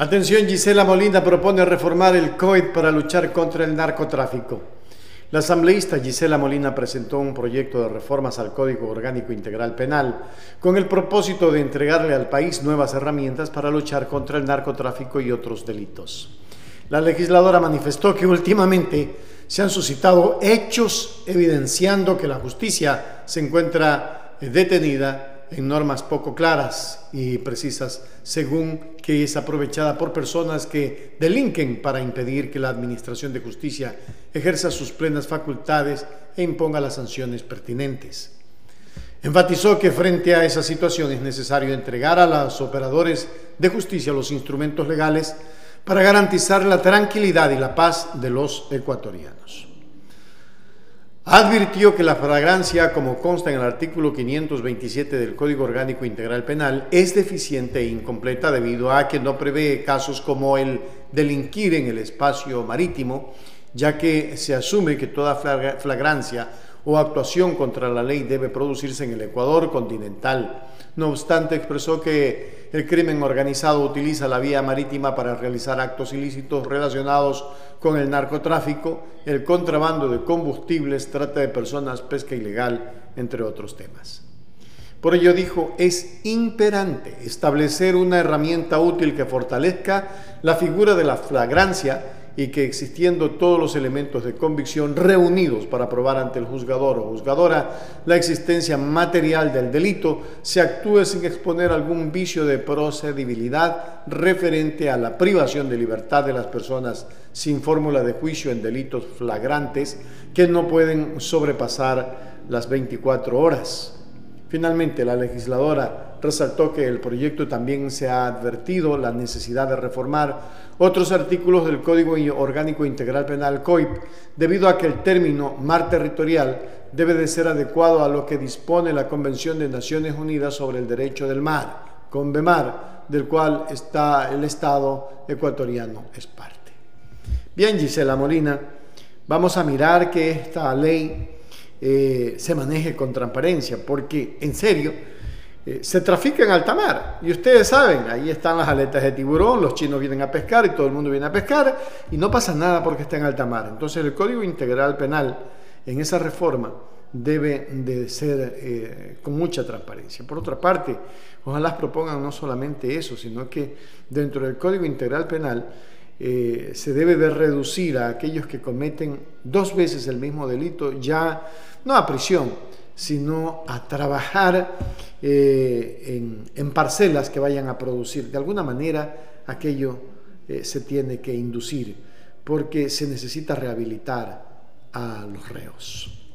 Atención, Gisela Molina propone reformar el COID para luchar contra el narcotráfico. La asambleísta Gisela Molina presentó un proyecto de reformas al Código Orgánico Integral Penal con el propósito de entregarle al país nuevas herramientas para luchar contra el narcotráfico y otros delitos. La legisladora manifestó que últimamente se han suscitado hechos evidenciando que la justicia se encuentra detenida en normas poco claras y precisas, según que es aprovechada por personas que delinquen para impedir que la Administración de Justicia ejerza sus plenas facultades e imponga las sanciones pertinentes. Enfatizó que frente a esa situación es necesario entregar a los operadores de justicia los instrumentos legales para garantizar la tranquilidad y la paz de los ecuatorianos. Advirtió que la fragancia, como consta en el artículo 527 del Código Orgánico Integral Penal, es deficiente e incompleta debido a que no prevé casos como el delinquir en el espacio marítimo, ya que se asume que toda flagrancia o actuación contra la ley debe producirse en el Ecuador continental. No obstante, expresó que el crimen organizado utiliza la vía marítima para realizar actos ilícitos relacionados con el narcotráfico, el contrabando de combustibles, trata de personas, pesca ilegal, entre otros temas. Por ello dijo, es imperante establecer una herramienta útil que fortalezca la figura de la flagrancia y que existiendo todos los elementos de convicción reunidos para probar ante el juzgador o juzgadora la existencia material del delito, se actúe sin exponer algún vicio de procedibilidad referente a la privación de libertad de las personas sin fórmula de juicio en delitos flagrantes que no pueden sobrepasar las 24 horas. Finalmente, la legisladora resaltó que el proyecto también se ha advertido la necesidad de reformar otros artículos del Código Orgánico Integral Penal COIP, debido a que el término mar territorial debe de ser adecuado a lo que dispone la Convención de Naciones Unidas sobre el Derecho del Mar, CONVEMAR, del cual está el Estado ecuatoriano es parte. Bien, Gisela Molina, vamos a mirar que esta ley eh, se maneje con transparencia, porque en serio, eh, se trafica en alta mar. Y ustedes saben, ahí están las aletas de tiburón, los chinos vienen a pescar y todo el mundo viene a pescar y no pasa nada porque está en alta mar. Entonces el Código Integral Penal en esa reforma debe de ser eh, con mucha transparencia. Por otra parte, ojalá propongan no solamente eso, sino que dentro del Código Integral Penal eh, se debe de reducir a aquellos que cometen dos veces el mismo delito, ya no a prisión, sino a trabajar eh, en, parcelas que vayan a producir. De alguna manera aquello eh, se tiene que inducir porque se necesita rehabilitar a los reos.